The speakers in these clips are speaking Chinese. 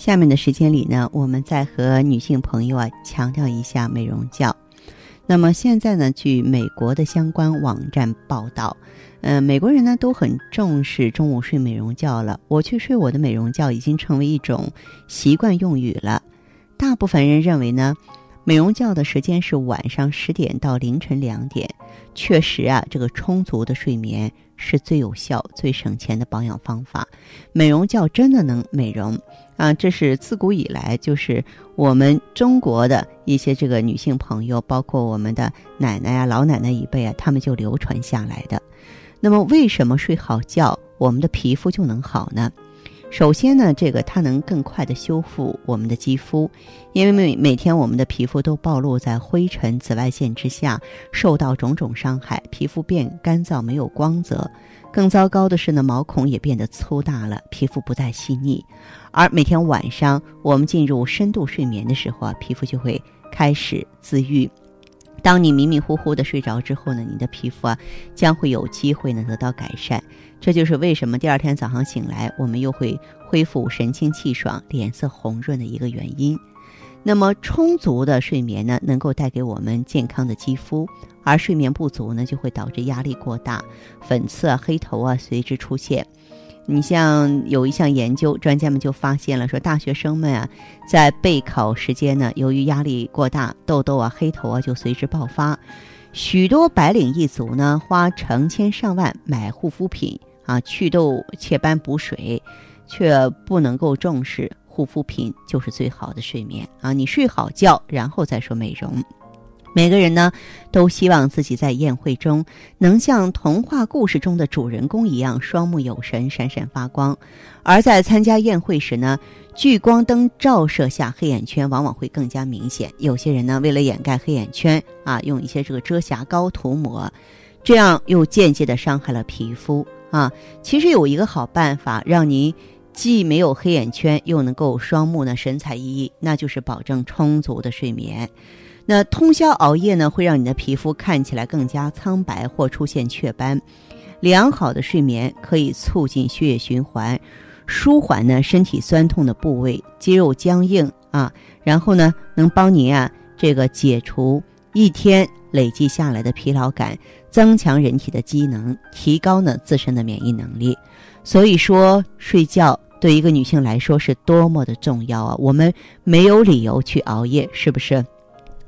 下面的时间里呢，我们再和女性朋友啊强调一下美容觉。那么现在呢，据美国的相关网站报道，呃，美国人呢都很重视中午睡美容觉了。我去睡我的美容觉已经成为一种习惯用语了。大部分人认为呢，美容觉的时间是晚上十点到凌晨两点。确实啊，这个充足的睡眠是最有效、最省钱的保养方法。美容觉真的能美容。啊，这是自古以来就是我们中国的一些这个女性朋友，包括我们的奶奶啊、老奶奶一辈啊，他们就流传下来的。那么，为什么睡好觉我们的皮肤就能好呢？首先呢，这个它能更快的修复我们的肌肤，因为每每天我们的皮肤都暴露在灰尘、紫外线之下，受到种种伤害，皮肤变干燥、没有光泽。更糟糕的是呢，毛孔也变得粗大了，皮肤不再细腻。而每天晚上我们进入深度睡眠的时候啊，皮肤就会开始自愈。当你迷迷糊糊的睡着之后呢，你的皮肤啊将会有机会呢得到改善。这就是为什么第二天早上醒来，我们又会恢复神清气爽、脸色红润的一个原因。那么充足的睡眠呢，能够带给我们健康的肌肤；而睡眠不足呢，就会导致压力过大，粉刺啊、黑头啊随之出现。你像有一项研究，专家们就发现了，说大学生们啊，在备考时间呢，由于压力过大，痘痘啊、黑头啊就随之爆发。许多白领一族呢，花成千上万买护肤品啊，祛痘、祛斑、补水，却不能够重视护肤品就是最好的睡眠啊。你睡好觉，然后再说美容。每个人呢，都希望自己在宴会中能像童话故事中的主人公一样双目有神、闪闪发光。而在参加宴会时呢，聚光灯照射下黑眼圈往往会更加明显。有些人呢，为了掩盖黑眼圈啊，用一些这个遮瑕膏涂抹，这样又间接的伤害了皮肤啊。其实有一个好办法，让您既没有黑眼圈，又能够双目呢神采奕奕，那就是保证充足的睡眠。那通宵熬夜呢，会让你的皮肤看起来更加苍白或出现雀斑。良好的睡眠可以促进血液循环，舒缓呢身体酸痛的部位、肌肉僵硬啊，然后呢能帮您啊这个解除一天累积下来的疲劳感，增强人体的机能，提高呢自身的免疫能力。所以说，睡觉对一个女性来说是多么的重要啊！我们没有理由去熬夜，是不是？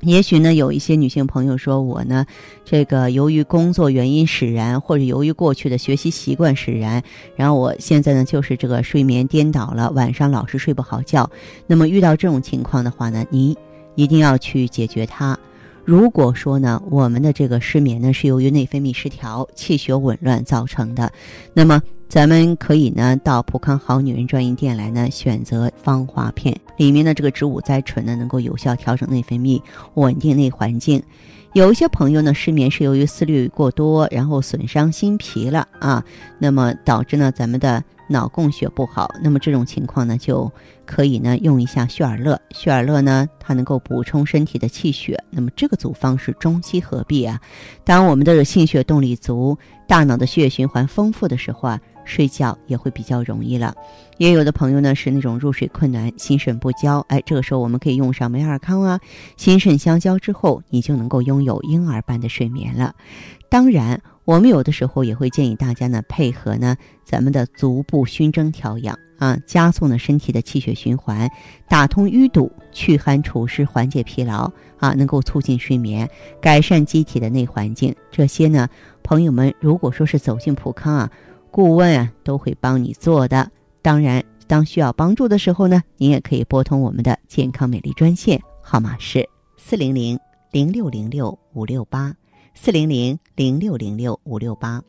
也许呢，有一些女性朋友说我呢，这个由于工作原因使然，或者由于过去的学习习惯使然，然后我现在呢就是这个睡眠颠倒了，晚上老是睡不好觉。那么遇到这种情况的话呢，您一定要去解决它。如果说呢，我们的这个失眠呢是由于内分泌失调、气血紊乱造成的，那么。咱们可以呢到普康好女人专营店来呢选择芳华片，里面的这个植物甾醇呢能够有效调整内分泌，稳定内环境。有一些朋友呢失眠是由于思虑过多，然后损伤心脾了啊，那么导致呢咱们的脑供血不好。那么这种情况呢就可以呢用一下血尔乐，血尔乐呢它能够补充身体的气血。那么这个组方是中西合璧啊。当我们的心血动力足，大脑的血液循环丰富的时候啊。睡觉也会比较容易了，也有的朋友呢是那种入睡困难、心肾不交，哎，这个时候我们可以用上美尔康啊，心肾相交之后，你就能够拥有婴儿般的睡眠了。当然，我们有的时候也会建议大家呢配合呢咱们的足部熏蒸调养啊，加速呢身体的气血循环，打通淤堵、祛寒除湿、缓解疲劳啊，能够促进睡眠、改善机体的内环境。这些呢，朋友们如果说是走进普康啊。顾问啊，都会帮你做的。当然，当需要帮助的时候呢，您也可以拨通我们的健康美丽专线，号码是四零零零六零六五六八，四零零零六零六五六八。